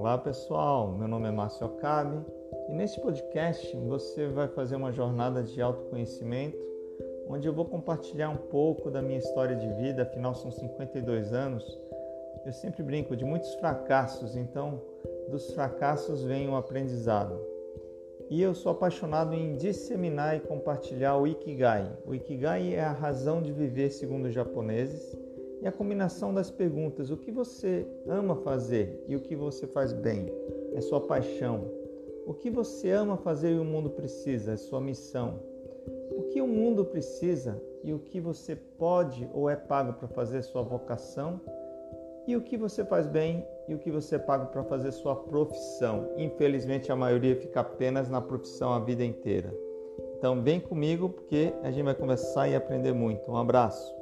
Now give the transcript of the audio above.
Olá pessoal, meu nome é Márcio Acabe e neste podcast você vai fazer uma jornada de autoconhecimento onde eu vou compartilhar um pouco da minha história de vida, afinal são 52 anos. Eu sempre brinco de muitos fracassos, então dos fracassos vem o aprendizado. E eu sou apaixonado em disseminar e compartilhar o Ikigai. O Ikigai é a razão de viver segundo os japoneses e a combinação das perguntas: o que você ama fazer e o que você faz bem? É sua paixão. O que você ama fazer e o mundo precisa? É sua missão. O que o mundo precisa e o que você pode ou é pago para fazer é sua vocação? E o que você faz bem e o que você paga para fazer sua profissão. Infelizmente, a maioria fica apenas na profissão a vida inteira. Então, vem comigo porque a gente vai conversar e aprender muito. Um abraço.